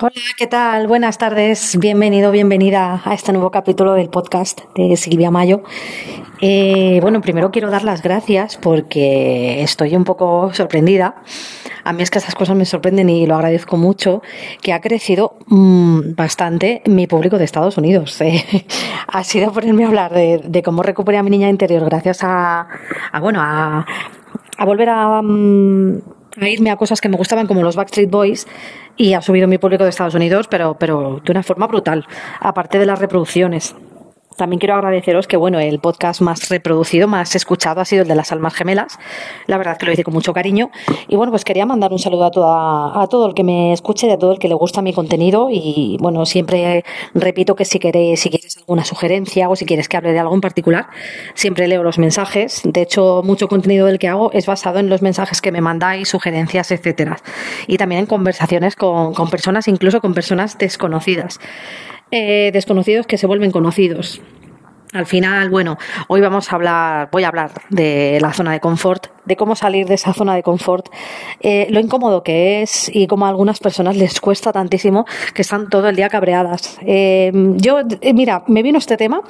Hola, ¿qué tal? Buenas tardes. Bienvenido, bienvenida a este nuevo capítulo del podcast de Silvia Mayo. Eh, bueno, primero quiero dar las gracias porque estoy un poco sorprendida. A mí es que estas cosas me sorprenden y lo agradezco mucho, que ha crecido mmm, bastante mi público de Estados Unidos. Eh, ha sido ponerme a hablar de, cómo recuperé a mi niña interior gracias a, a bueno, a, a volver a... Um, a irme a cosas que me gustaban como los Backstreet Boys y ha subido mi público de Estados Unidos, pero, pero de una forma brutal, aparte de las reproducciones. También quiero agradeceros que, bueno, el podcast más reproducido, más escuchado ha sido el de las almas gemelas. La verdad que lo hice con mucho cariño. Y bueno, pues quería mandar un saludo a, toda, a todo el que me escuche, a todo el que le gusta mi contenido. Y bueno, siempre repito que si queréis, si quieres alguna sugerencia o si quieres que hable de algo en particular, siempre leo los mensajes. De hecho, mucho contenido del que hago es basado en los mensajes que me mandáis, sugerencias, etcétera. Y también en conversaciones con, con personas, incluso con personas desconocidas eh, desconocidos que se vuelven conocidos. Al final, bueno, hoy vamos a hablar, voy a hablar de la zona de confort, de cómo salir de esa zona de confort, eh, lo incómodo que es y cómo a algunas personas les cuesta tantísimo que están todo el día cabreadas. Eh, yo, eh, mira, me vino este tema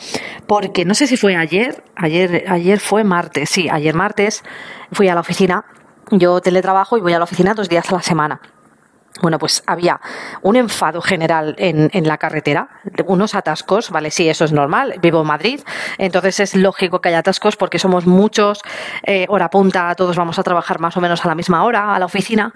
porque no sé si fue ayer, ayer, ayer fue martes, sí, ayer martes fui a la oficina. Yo teletrabajo y voy a la oficina dos días a la semana. Bueno, pues había un enfado general en, en, la carretera, unos atascos, ¿vale? Sí, eso es normal, vivo en Madrid, entonces es lógico que haya atascos porque somos muchos, eh, hora punta, todos vamos a trabajar más o menos a la misma hora, a la oficina,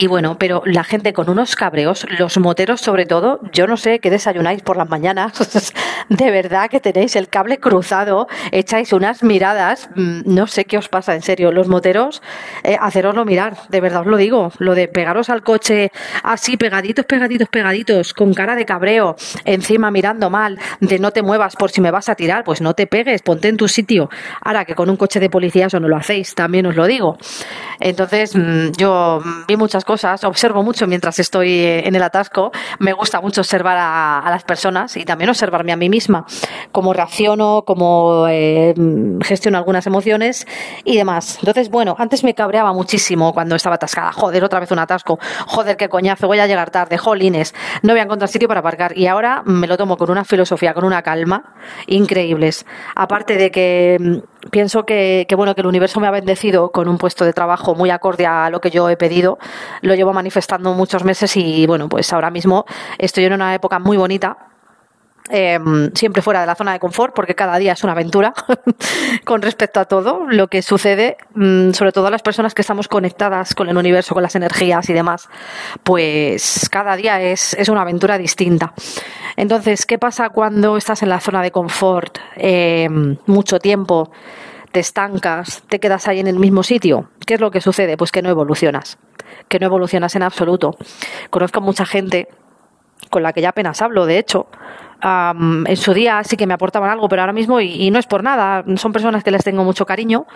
y bueno, pero la gente con unos cabreos, los moteros sobre todo, yo no sé qué desayunáis por las mañanas, de verdad que tenéis el cable cruzado, echáis unas miradas, mm, no sé qué os pasa, en serio, los moteros, eh, haceroslo mirar, de verdad os lo digo, lo de pegaros al coche así, pegaditos, pegaditos, pegaditos, con cara de cabreo, encima mirando mal, de no te muevas por si me vas a tirar, pues no te pegues, ponte en tu sitio. Ahora que con un coche de policía eso no lo hacéis, también os lo digo. Entonces, mm, yo vi muchas cosas, observo mucho mientras estoy en el atasco, me gusta mucho observar a, a las personas y también observarme a mí misma, cómo reacciono, cómo eh, gestiono algunas emociones y demás. Entonces, bueno, antes me cabreaba muchísimo cuando estaba atascada, joder, otra vez un atasco, joder, qué coñazo, voy a llegar tarde, jolines, no voy a encontrar sitio para aparcar y ahora me lo tomo con una filosofía, con una calma increíbles. Aparte de que mm, pienso que, que, bueno que el universo me ha bendecido con un puesto de trabajo muy acorde a lo que yo he pedido lo llevo manifestando muchos meses y bueno pues ahora mismo estoy en una época muy bonita eh, siempre fuera de la zona de confort, porque cada día es una aventura con respecto a todo lo que sucede, mmm, sobre todo a las personas que estamos conectadas con el universo, con las energías y demás, pues cada día es, es una aventura distinta. Entonces, ¿qué pasa cuando estás en la zona de confort eh, mucho tiempo? te estancas, te quedas ahí en el mismo sitio. ¿Qué es lo que sucede? Pues que no evolucionas, que no evolucionas en absoluto. Conozco mucha gente con la que ya apenas hablo, de hecho, Um, en su día sí que me aportaban algo, pero ahora mismo, y, y, no es por nada, son personas que les tengo mucho cariño,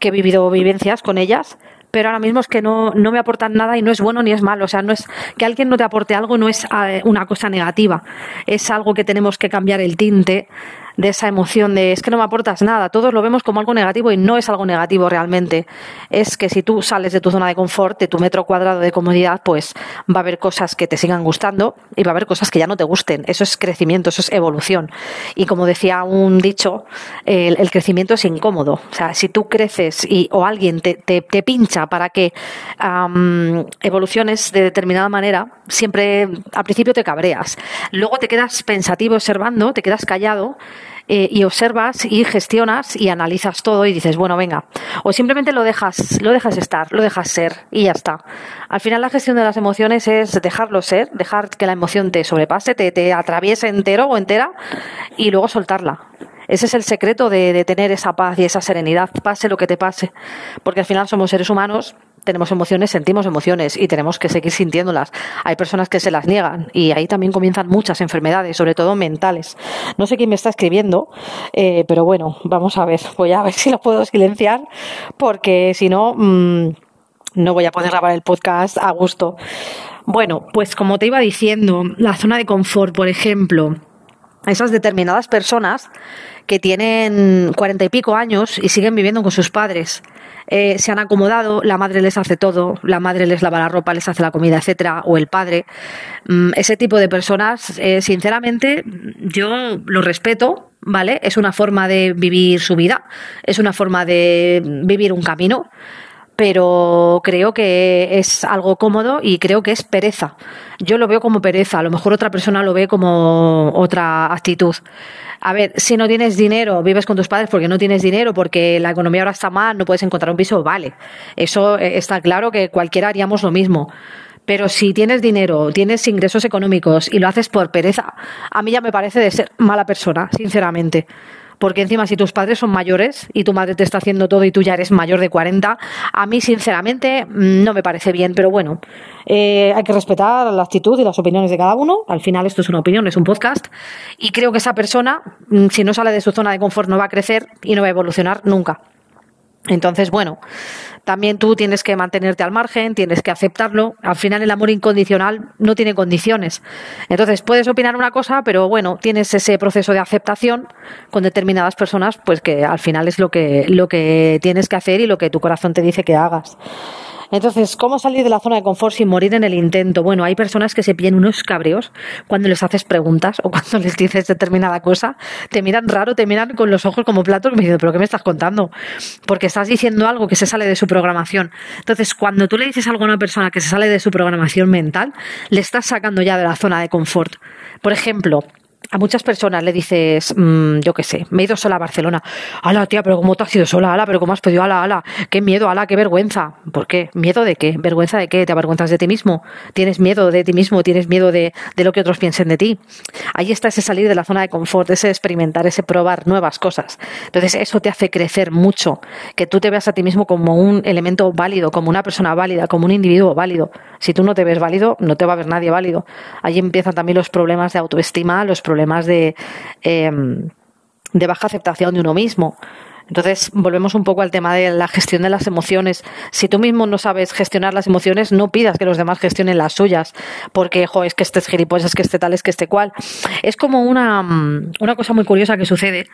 que he vivido vivencias con ellas, pero ahora mismo es que no, no me aportan nada y no es bueno ni es malo. O sea, no es que alguien no te aporte algo, no es uh, una cosa negativa, es algo que tenemos que cambiar el tinte de esa emoción de es que no me aportas nada. Todos lo vemos como algo negativo y no es algo negativo realmente. Es que si tú sales de tu zona de confort, de tu metro cuadrado de comodidad, pues va a haber cosas que te sigan gustando y va a haber cosas que ya no te gusten. Eso es crecimiento, eso es evolución. Y como decía un dicho, el, crecimiento es incómodo. O sea, si tú creces y, o alguien te, te, te pincha para que um, evoluciones de determinada manera, siempre al principio te cabreas. Luego te quedas pensativo observando, te quedas callado eh, y observas y gestionas y analizas todo y dices, bueno, venga, o simplemente lo dejas, lo dejas estar, lo dejas ser y ya está. Al final la gestión de las emociones es dejarlo ser, dejar que la emoción te sobrepase, te, te atraviese entero o entera y luego soltarla. Ese es el secreto de, de tener esa paz y esa serenidad, pase lo que te pase, porque al final somos seres humanos tenemos emociones, sentimos emociones y tenemos que seguir sintiéndolas. Hay personas que se las niegan y ahí también comienzan muchas enfermedades, sobre todo mentales. No sé quién me está escribiendo, eh, pero bueno, vamos a ver, voy a ver si lo puedo silenciar porque si no, mmm, no voy a poder grabar el podcast a gusto. Bueno, pues como te iba diciendo, la zona de confort, por ejemplo, esas determinadas personas que tienen cuarenta y pico años y siguen viviendo con sus padres. Eh, se han acomodado, la madre les hace todo, la madre les lava la ropa, les hace la comida, etcétera, o el padre. Mm, ese tipo de personas, eh, sinceramente, yo lo respeto, ¿vale? Es una forma de vivir su vida, es una forma de vivir un camino, pero creo que es algo cómodo y creo que es pereza. Yo lo veo como pereza, a lo mejor otra persona lo ve como otra actitud. A ver, si no tienes dinero, vives con tus padres porque no tienes dinero, porque la economía ahora está mal, no puedes encontrar un piso, vale. Eso eh, está claro que cualquiera haríamos lo mismo. Pero si tienes dinero, tienes ingresos económicos y lo haces por pereza, a mí ya me parece de ser mala persona, sinceramente porque encima si tus padres son mayores y tu madre te está haciendo todo y tú ya eres mayor de 40, a mí sinceramente mm, no me parece bien, pero bueno, eh, hay que respetar la actitud y las opiniones de cada uno, al final esto es una opinión, es un podcast, y creo que esa persona, mm, si no sale de su zona de confort, no va a crecer y no va a evolucionar nunca. Entonces, bueno, también tú tienes que mantenerte al margen, tienes que aceptarlo. Al final el amor incondicional no tiene condiciones. Entonces puedes opinar una cosa, pero bueno, tienes ese proceso de aceptación con determinadas personas, pues que al final es lo que, lo que tienes que hacer y lo que tu corazón te dice que hagas. Entonces, ¿cómo salir de la zona de confort sin morir en el intento? Bueno, hay personas que se pillan unos cabreos cuando les haces preguntas o cuando les dices determinada cosa, te miran raro, te miran con los ojos como platos me dicen, ¿pero qué me estás contando? Porque estás diciendo algo que se sale de su programación. Entonces, cuando tú le dices algo a una persona que se sale de su programación mental, le estás sacando ya de la zona de confort. Por ejemplo, a muchas personas le dices, mm, yo qué sé, me he ido sola a Barcelona. Ala, tía, pero ¿cómo te has ido sola? Pero ¿cómo has pedido? Ala, ala, qué miedo, ala, qué vergüenza. ¿Por qué? ¿Miedo de qué? ¿Vergüenza de qué? ¿Te avergüenzas de ti mismo? ¿Tienes miedo de ti mismo? ¿Tienes miedo de, de lo que otros piensen de ti? Ahí está ese salir de la zona de confort, ese experimentar, ese probar nuevas cosas. Entonces, eso te hace crecer mucho, que tú te veas a ti mismo como un elemento válido, como una persona válida, como un individuo válido. Si tú no te ves válido, no te va a ver nadie válido. Ahí empiezan también los problemas de autoestima, los problemas de, em, de baja aceptación de uno mismo. Entonces, volvemos un poco al tema de la gestión de las emociones. Si tú mismo no sabes gestionar las emociones, no pidas que los demás gestionen las suyas, porque, jo, es que este es gilipollas, es que este tal, es que este cual. Es como una, una cosa muy curiosa que sucede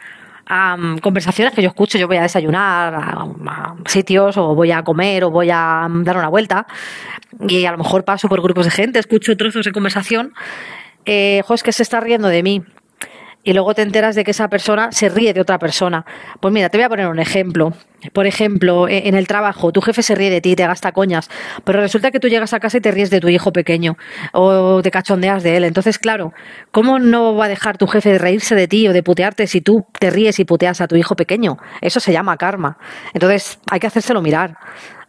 a conversaciones que yo escucho, yo voy a desayunar a, sitios o voy a comer o voy a dar una vuelta y a lo mejor paso por grupos de gente, escucho trozos de conversación, eh, que se está riendo de mí y luego te enteras de que esa persona se ríe de otra persona. Pues mira, te voy a poner un ejemplo. Por ejemplo, e, en el trabajo, tu jefe se ríe de ti, te gasta coñas, pero resulta que tú llegas a casa y te ríes de tu hijo pequeño o te cachondeas de él. Entonces, claro, ¿cómo no va a dejar tu jefe de reírse de ti o de putearte si tú te ríes y puteas a tu hijo pequeño? Eso se llama karma. Entonces, hay que hacérselo mirar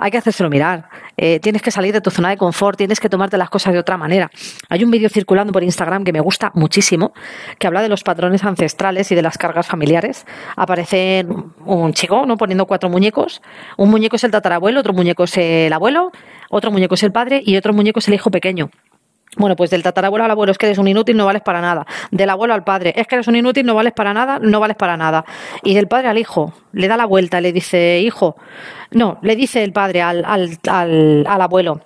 hay que hacérselo mirar. Eh, tienes que salir de tu zona de confort, tienes que tomarte las cosas de otra manera. Hay un vídeo circulando por Instagram que me gusta muchísimo, que habla de los patrones ancestrales y de las cargas familiares. Aparece un chico ¿no? poniendo cuatro muñecos. Un muñeco es el tatarabuelo, otro muñeco es el abuelo, otro muñeco es el padre y otro muñeco es el hijo pequeño. Bueno, pues del tatarabuelo al abuelo es que eres un inútil, no vales para nada. Del abuelo al padre es que eres un inútil, no vales para nada, no vales para nada. Y del padre al hijo, le da la vuelta, le dice, hijo, no, le dice el padre al, al, al, al abuelo,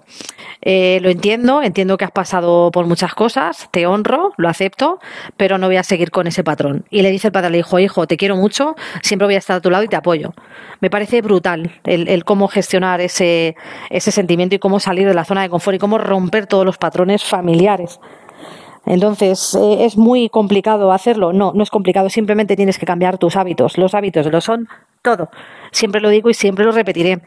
eh, lo entiendo, entiendo que has pasado por muchas cosas, te honro, lo acepto, pero no voy a seguir con ese patrón. Y le dice el padre al hijo, hijo, te quiero mucho, siempre voy a estar a tu lado y te apoyo. Me parece brutal el, el cómo gestionar ese, ese sentimiento y cómo salir de la zona de confort y cómo romper todos los patrones familiares. Entonces, eh, ¿es muy complicado hacerlo? No, no es complicado, simplemente tienes que cambiar tus hábitos. Los hábitos lo son todo. Siempre lo digo y siempre lo repetiré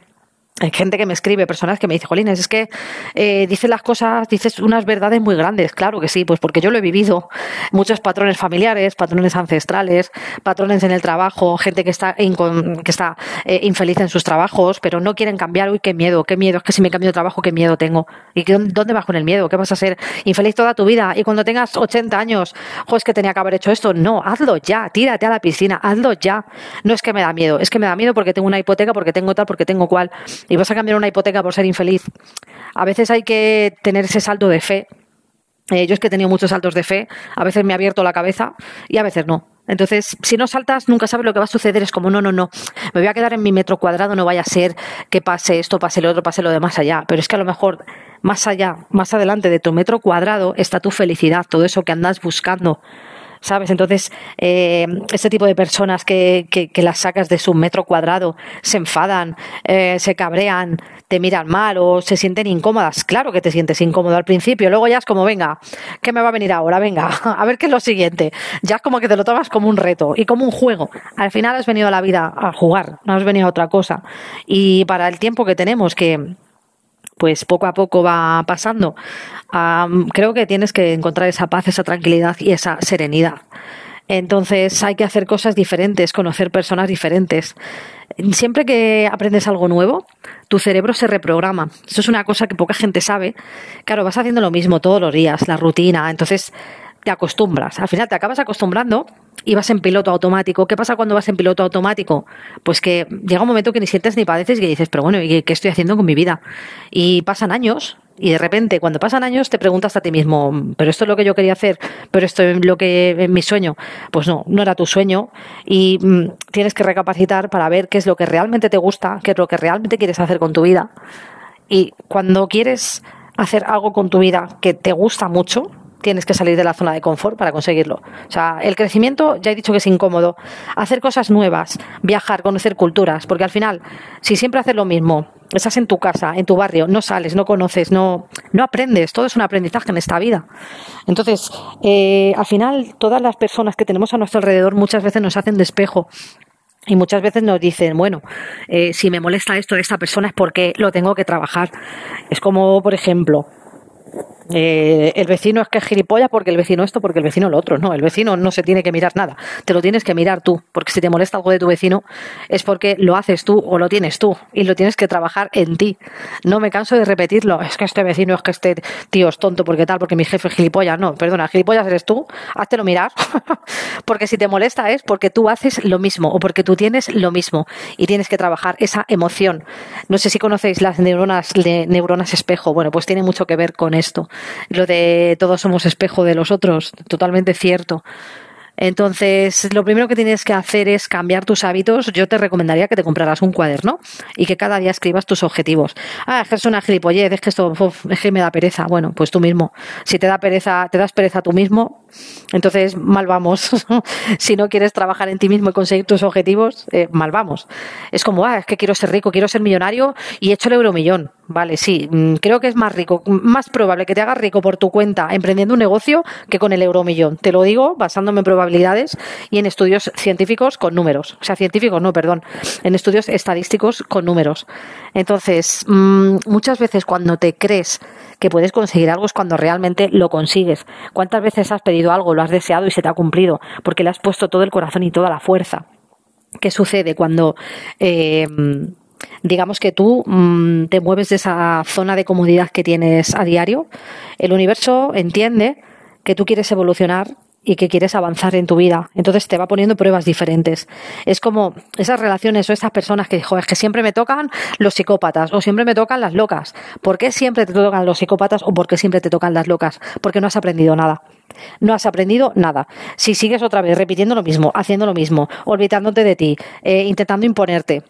hay gente que me escribe, personas que me dicen, Jolines, es que eh, dices las cosas, dices unas verdades muy grandes. Claro que sí, pues porque yo lo he vivido. Muchos patrones familiares, patrones ancestrales, patrones en el trabajo, gente que está, que está eh, infeliz en sus trabajos, pero no quieren cambiar. Uy, qué miedo, qué miedo. Es que si me cambio de trabajo, qué miedo tengo. ¿Y dónde vas con el miedo? ¿Qué vas a ser infeliz toda tu vida? Y cuando tengas 80 años, jo, es que tenía que haber hecho esto. No, hazlo ya, tírate a la piscina, hazlo ya. No es que me da miedo, es que me da miedo porque tengo una hipoteca, porque tengo tal, porque tengo cual y vas a cambiar una hipoteca por ser infeliz. A veces hay que tener ese salto de fe. Eh, yo es que he tenido muchos saltos de fe, a veces me ha abierto la cabeza y a veces no. Entonces, si no saltas, nunca sabes lo que va a suceder. Es como, no, no, no, me voy a quedar en mi metro cuadrado, no vaya a ser que pase esto, pase lo otro, pase lo de más allá. Pero es que a lo mejor más allá, más adelante de tu metro cuadrado está tu felicidad, todo eso que andas buscando. ¿Sabes? Entonces, eh, ese tipo de personas que, que, las sacas de su metro cuadrado se enfadan, eh, se cabrean, te miran mal o se sienten incómodas. Claro que te sientes incómodo al principio, luego ya es como, venga, ¿qué me va a venir ahora? Venga, a ver qué es lo siguiente. Ya es como que te lo tomas como un reto y como un juego. Al final has venido a la vida a jugar, no has venido a otra cosa. Y para el tiempo que tenemos, que pues poco a poco va pasando, creo que tienes que encontrar esa paz, esa tranquilidad y esa serenidad. Entonces hay que hacer cosas diferentes, conocer personas diferentes. Siempre que aprendes algo nuevo, tu cerebro se reprograma. Eso es una cosa que poca gente sabe. Claro, vas haciendo lo mismo todos los días, la rutina, entonces te acostumbras. Al final te acabas acostumbrando y vas en piloto automático. ¿Qué pasa cuando vas en piloto automático? Pues que llega un momento que ni sientes ni padeces y que dices, pero bueno, ¿y qué estoy haciendo con mi vida? Y pasan años y de repente, cuando pasan años, te preguntas a ti mismo, pero esto es lo que yo quería hacer, pero esto es lo que es mi sueño. Pues no, no era tu sueño y mm, tienes que recapacitar para ver qué es lo que realmente te gusta, qué es lo que realmente quieres hacer con tu vida. Y cuando quieres hacer algo con tu vida que te gusta mucho, tienes que salir de la zona de confort para conseguirlo. O sea, el crecimiento, ya he dicho que es incómodo. Hacer cosas nuevas, viajar, conocer culturas, porque al final, si siempre haces lo mismo, estás en tu casa, en tu barrio, no sales, no conoces, no, no aprendes, todo es un aprendizaje en esta vida. Entonces, eh, al final, todas las personas que tenemos a nuestro alrededor muchas veces nos hacen de espejo. Y muchas veces nos dicen, bueno, eh, si me molesta esto de esta persona es porque lo tengo que trabajar. Es como, por ejemplo, eh, el vecino es que es gilipollas porque el vecino esto, porque el vecino lo otro. No, el vecino no se tiene que mirar nada. Te lo tienes que mirar tú. Porque si te molesta algo de tu vecino, es porque lo haces tú o lo tienes tú. Y lo tienes que trabajar en ti. No me canso de repetirlo. Es que este vecino, es que este tío es tonto porque tal, porque mi jefe es gilipollas. No, perdona, gilipollas eres tú. Háztelo mirar. porque si te molesta es porque tú haces lo mismo o porque tú tienes lo mismo. Y tienes que trabajar esa emoción. No sé si conocéis las neuronas, neuronas espejo. Bueno, pues tiene mucho que ver con esto. Lo de todos somos espejo de los otros, totalmente cierto. Entonces, lo primero que tienes que hacer es cambiar tus hábitos. Yo te recomendaría que te compraras un cuaderno y que cada día escribas tus objetivos. Ah, es que es una gilipollez, es que esto es que me da pereza. Bueno, pues tú mismo. Si te da pereza, te das pereza tú mismo, entonces mal vamos. si no quieres trabajar en ti mismo y conseguir tus objetivos, eh, mal vamos. Es como, ah, es que quiero ser rico, quiero ser millonario y he hecho el euromillón. Vale, sí, mm, creo que es más rico, más probable que te hagas rico por tu cuenta emprendiendo un negocio que con el euromillón. Te lo digo basándome en probabilidades y en estudios científicos con números. O sea, científicos, no, perdón, en estudios estadísticos con números. Entonces, mm, muchas veces cuando te crees que puedes conseguir algo es cuando realmente lo consigues. ¿Cuántas veces has pedido algo, lo has deseado y se te ha cumplido? Porque le has puesto todo el corazón y toda la fuerza. ¿Qué sucede cuando... Eh, digamos que tú mm, te mueves de esa zona de comodidad que tienes a diario, el universo entiende que tú quieres evolucionar y que quieres avanzar en tu vida. Entonces te va poniendo pruebas diferentes. Es como esas relaciones o esas personas que, joder, que siempre me tocan los psicópatas o siempre me tocan las locas. ¿Por qué siempre te tocan los psicópatas o por qué siempre te tocan las locas? Porque no has aprendido nada. No has aprendido nada. Si sigues otra vez repitiendo lo mismo, haciendo lo mismo, olvidándote de ti, eh, intentando imponerte,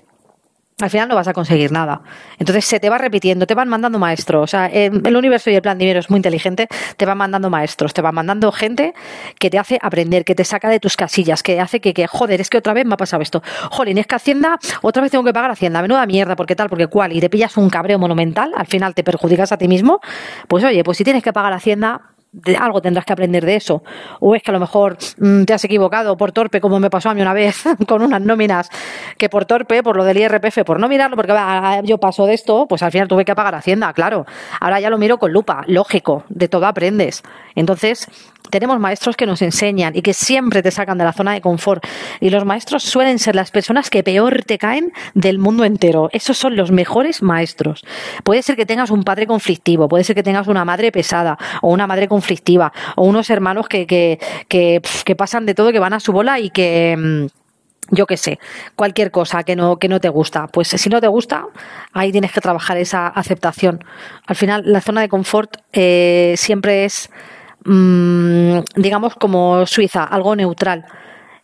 al final no vas a conseguir nada. Entonces se te va repitiendo, te van mandando maestros. O sea, el universo y el plan dinero es muy inteligente, te van mandando maestros, te van mandando gente que te hace aprender, que te saca de tus casillas, que hace que, que joder, es que otra vez me ha pasado esto. Joder, es que Hacienda, otra vez tengo que pagar Hacienda, menuda mierda, porque tal, porque cual, y te pillas un cabreo monumental, al final te perjudicas a ti mismo. Pues oye, pues si tienes que pagar Hacienda, algo tendrás que aprender de eso. O es que a lo mejor mm, te has equivocado por torpe, como me pasó a mí una vez con unas nóminas, que por torpe, por lo del IRPF, por no mirarlo, porque yo paso de esto, pues al final tuve que pagar Hacienda, claro. Ahora ya lo miro con lupa, lógico, de todo aprendes. Entonces, tenemos maestros que nos enseñan y que siempre te sacan de la zona de confort. Y los maestros suelen ser las personas que peor te caen del mundo entero. Esos son los mejores maestros. Puede ser que tengas un padre conflictivo, puede ser que tengas una madre pesada o una madre conflictiva o unos hermanos que, que, que, que pasan de todo, que van a su bola y que mm, yo qué sé, cualquier cosa que no, que no te gusta. Pues si no te gusta, ahí tienes que trabajar esa aceptación. Al final, la zona de confort eh, siempre es Mm, digamos, como Suiza, algo neutral.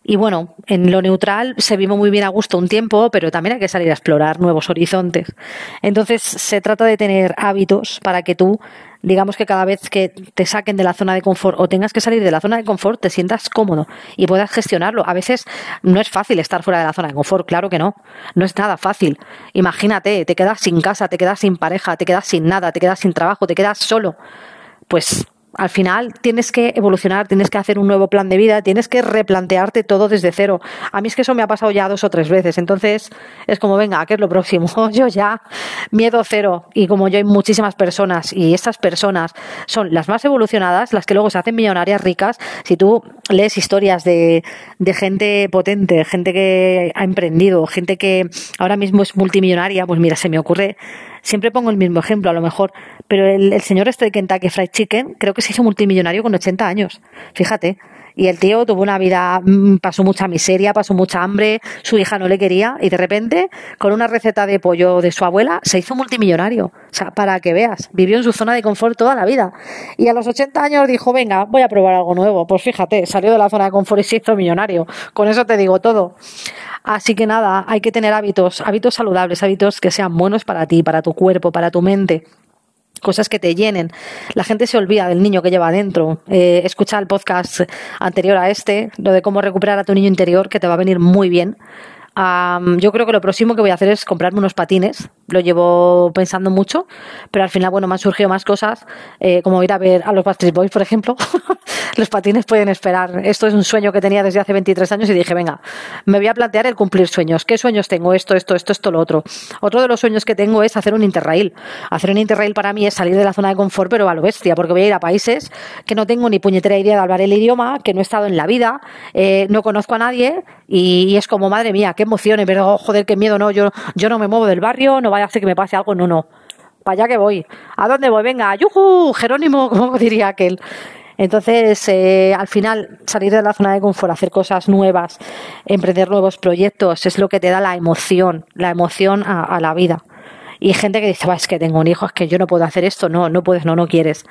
Y bueno, en lo neutral se vive muy bien a gusto un tiempo, pero también hay que salir a explorar nuevos horizontes. Entonces, se trata de tener hábitos para que tú digamos que cada vez que te saquen de la zona de confort o tengas que salir de la zona de confort, te sientas cómodo y puedas gestionarlo. A veces no es fácil estar fuera de la zona de confort, claro que no. No es nada fácil. Imagínate, te quedas sin casa, te quedas sin pareja, te quedas sin nada, te quedas sin trabajo, te quedas solo. Pues al final tienes que evolucionar, tienes que hacer un nuevo plan de vida, tienes que replantearte todo desde cero. A mí es que eso me ha pasado ya dos o tres veces, entonces es como, venga, ¿qué es lo próximo? Yo ya, miedo cero. Y como yo hay muchísimas personas y estas personas son las más evolucionadas, las que luego se hacen millonarias ricas, si tú lees historias de, de gente potente, gente que ha emprendido, gente que ahora mismo es multimillonaria, pues mira, se me ocurre Siempre pongo el mismo ejemplo, a lo mejor, pero el, señor este de Kentucky Fried Chicken creo que se hizo multimillonario con 80 años. Fíjate. Y el tío tuvo una vida, mm, pasó mucha miseria, pasó mucha hambre, su hija no le quería y de repente, con una receta de pollo de su abuela, se hizo multimillonario. O sea, para que veas, vivió en su zona de confort toda la vida. Y a los 80 años dijo, venga, voy a probar algo nuevo. Pues fíjate, salió de la zona de confort y se hizo millonario. Con eso te digo todo. Así que nada, hay que tener hábitos, hábitos saludables, hábitos que sean buenos para ti, para tu cuerpo, para tu mente cosas que te llenen. La gente se olvida del niño que lleva adentro. Eh, escucha el podcast anterior a este, lo de cómo recuperar a tu niño interior, que te va a venir muy bien yo creo que lo próximo que voy a hacer es comprarme unos patines. Lo llevo pensando mucho, pero al final, bueno, me han surgido más cosas, eh, como ir a ver a los Backstreet Boys, por ejemplo. los patines pueden esperar. Esto es un sueño que tenía desde hace 23 años y dije, venga, me voy a plantear el cumplir sueños. ¿Qué sueños tengo? Esto, esto, esto, esto, lo otro. Otro de los sueños que tengo es hacer un interrail. Hacer un interrail para mí es salir de la zona de confort, pero a lo bestia, porque voy a ir a países que no tengo ni puñetera idea de hablar el idioma, que no he estado en la vida, eh, no conozco a nadie y, es como, madre mía, qué emociones, pero oh, joder, qué miedo, no, yo, yo no me muevo del barrio, no vaya ser que me pase algo, no, no. Para allá que voy. ¿A dónde voy? Venga, yuju, Jerónimo, como diría aquel. Entonces, eh, al final, salir de la zona de confort, hacer cosas nuevas, emprender nuevos proyectos, es lo que te da la emoción, la emoción a, la vida. Y gente que dice, es que tengo un hijo, es que yo no puedo hacer esto. No, no puedes, no, no quieres.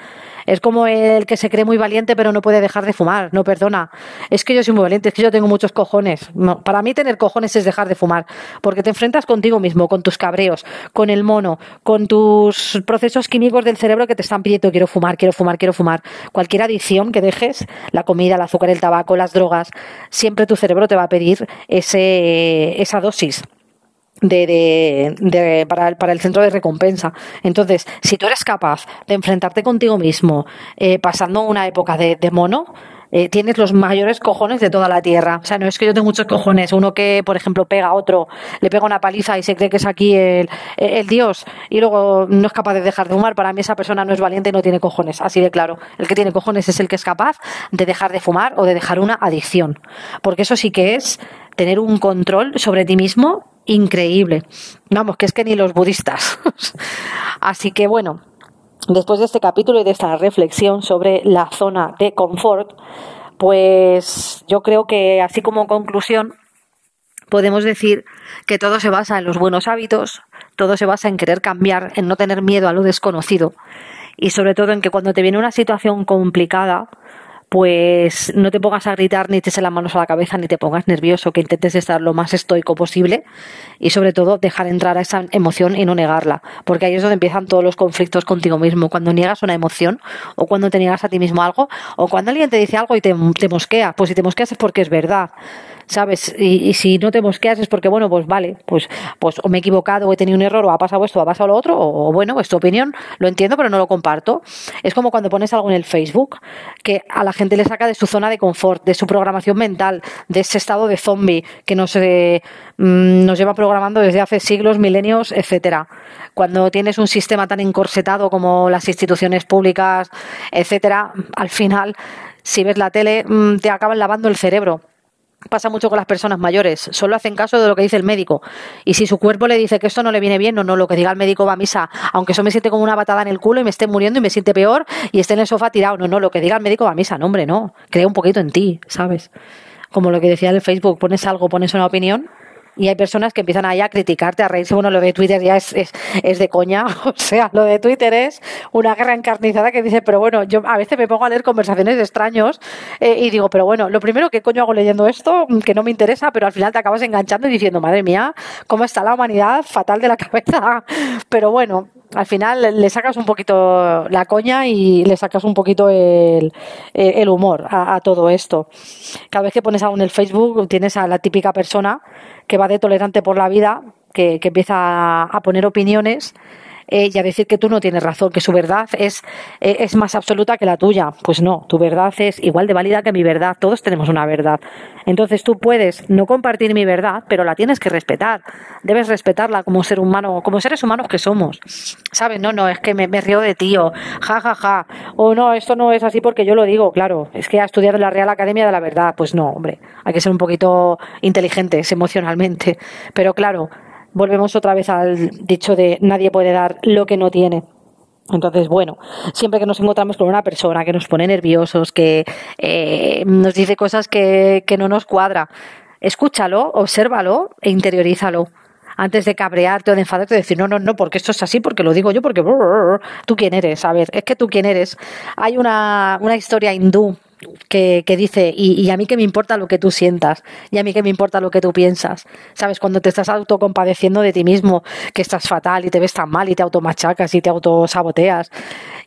Es como el que se cree muy valiente pero no puede dejar de fumar, no perdona. Es que yo soy muy valiente, es que yo tengo muchos cojones. para mí tener cojones es dejar de fumar, porque te enfrentas contigo mismo, con tus cabreos, con el mono, con tus procesos químicos del cerebro que te están pidiendo quiero fumar, quiero fumar, quiero fumar. Cualquier adicción que dejes, la comida, el azúcar, el tabaco, las drogas, siempre tu cerebro te va a pedir ese, esa dosis de, de, para, para, el centro de recompensa. Entonces, si tú eres capaz de enfrentarte contigo mismo eh, pasando una época de, de mono, eh, tienes los mayores cojones de toda la tierra. O sea, no es que yo tenga muchos cojones. Uno que, por ejemplo, pega a otro, le pega una paliza y se cree que es aquí el, el Dios y luego no es capaz de dejar de fumar. Para mí esa persona no es valiente y no tiene cojones. Así de claro. El que tiene cojones es el que es capaz de dejar de fumar o de dejar una adicción. Porque eso sí que es tener un control sobre ti mismo increíble. Vamos, que es que ni los budistas. Así que bueno, después de este capítulo y de esta reflexión sobre la zona de confort, pues yo creo que así como conclusión podemos decir que todo se basa en los buenos hábitos, todo se basa en querer cambiar, en no tener miedo a lo desconocido y sobre todo en que cuando te viene una situación complicada, pues no te pongas a gritar ni te eches las manos a la cabeza ni te pongas nervioso, que intentes estar lo más estoico posible y sobre todo dejar entrar a esa emoción y no negarla, porque ahí es donde empiezan todos los conflictos contigo mismo, cuando niegas una emoción o cuando te niegas a ti mismo algo o cuando alguien te dice algo y te, te mosquea, pues si te mosqueas es porque es verdad. ¿sabes? Y, si no te mosqueas es porque, bueno, pues vale, pues, pues o me he equivocado o he tenido un error o ha pasado esto o ha pasado lo otro, o, bueno, es tu opinión, lo entiendo, pero no lo comparto. Es como cuando pones algo en el Facebook que a la gente le saca de su zona de confort, de su programación mental, de ese estado de zombie que nos, eh, mm, nos lleva programando desde hace siglos, milenios, etcétera. Cuando tienes un sistema tan encorsetado como las instituciones públicas, etcétera, al final si ves la tele, mm, te acaban lavando el cerebro pasa mucho con las personas mayores, solo hacen caso de lo que dice el médico. Y si su cuerpo le dice que esto no le viene bien, no, no, lo que diga el médico va a misa, aunque eso me siente como una batada en el culo y me esté muriendo y me siente peor y esté en el sofá tirado, no, no, lo que diga el médico va a misa, no, hombre, no, crea un poquito en ti, ¿sabes? Como lo que decía el Facebook, pones algo, pones una opinión Y hay personas que empiezan ahí a criticarte, a reírse. Bueno, lo de Twitter ya es, es, de coña. O sea, lo de Twitter es una guerra encarnizada que dice, pero bueno, yo a veces me pongo a leer conversaciones de extraños eh, y digo, pero bueno, lo primero, ¿qué coño hago leyendo esto? Que no me interesa, pero al final te acabas enganchando y diciendo, madre mía, ¿cómo está la humanidad? Fatal de la cabeza. Pero bueno, al final le sacas un poquito la coña y le sacas un poquito el, el humor a, a, todo esto. Cada vez que pones algo en el Facebook tienes a la típica persona que va de tolerante por la vida, que, que empieza a poner opiniones y a decir que tú no tienes razón, que su verdad es, eh, es más absoluta que la tuya. Pues no, tu verdad es igual de válida que mi verdad. Todos tenemos una verdad. Entonces tú puedes no compartir mi verdad, pero la tienes que respetar. Debes respetarla como ser humano, como seres humanos que somos. ¿Sabes? No, no, es que me, río de tío, ja, ja, ja. O no, esto no es así porque yo lo digo, claro. Es que ha estudiado en la Real Academia de la Verdad. Pues no, hombre. Hay que ser un poquito inteligentes emocionalmente. Pero claro, volvemos otra vez al dicho de nadie puede dar lo que no tiene. Entonces, bueno, siempre que nos encontramos con una persona que nos pone nerviosos, que eh, nos dice cosas que, que no nos cuadra, escúchalo, obsérvalo e interiorízalo antes de cabrearte o de enfadarte, de decir, no, no, no, porque esto es así, porque lo digo yo, porque tú quién eres, a ver, es que tú quién eres. Hay una, una historia hindú que, que dice, y, y, a mí que me importa lo que tú sientas, y a mí que me importa lo que tú piensas. ¿Sabes? Cuando te estás autocompadeciendo de ti mismo, que estás fatal y te ves tan mal y te automachacas y te autosaboteas,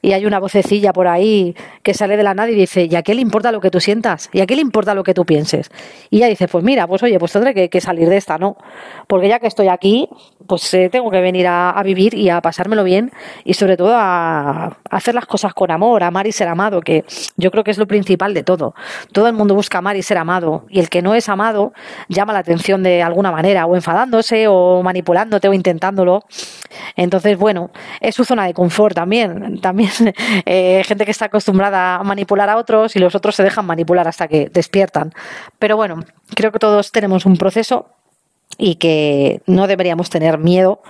y hay una vocecilla por ahí que sale de la nada y dice, ¿y a qué le importa lo que tú sientas? ¿Y a qué le importa lo que tú pienses? Y ella dice, pues mira, pues oye, pues tendré que, que salir de esta, ¿no? Porque ya que estoy aquí, pues eh, tengo que venir a, vivir y a pasármelo bien y sobre todo a, a hacer las cosas con amor, amar y ser amado, que yo creo que es lo principal de todo. Todo el mundo busca amar y ser amado y el que no es amado llama la atención de alguna manera o enfadándose o manipulándote o intentándolo. Entonces, bueno, es su zona de confort también. También eh, gente que está acostumbrada a manipular a otros y los otros se dejan manipular hasta que despiertan. Pero bueno, creo que todos tenemos un proceso y que no deberíamos tener miedo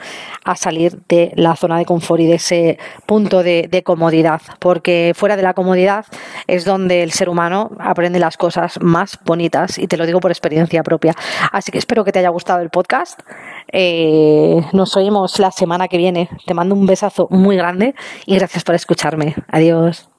a salir de la zona de confort y de ese punto de, comodidad, porque fuera de la comodidad es donde el ser humano aprende las cosas más bonitas y te lo digo por experiencia propia. Así que espero que te haya gustado el podcast. Eh, nos oímos la semana que viene. Te mando un besazo muy grande y gracias por escucharme. Adiós.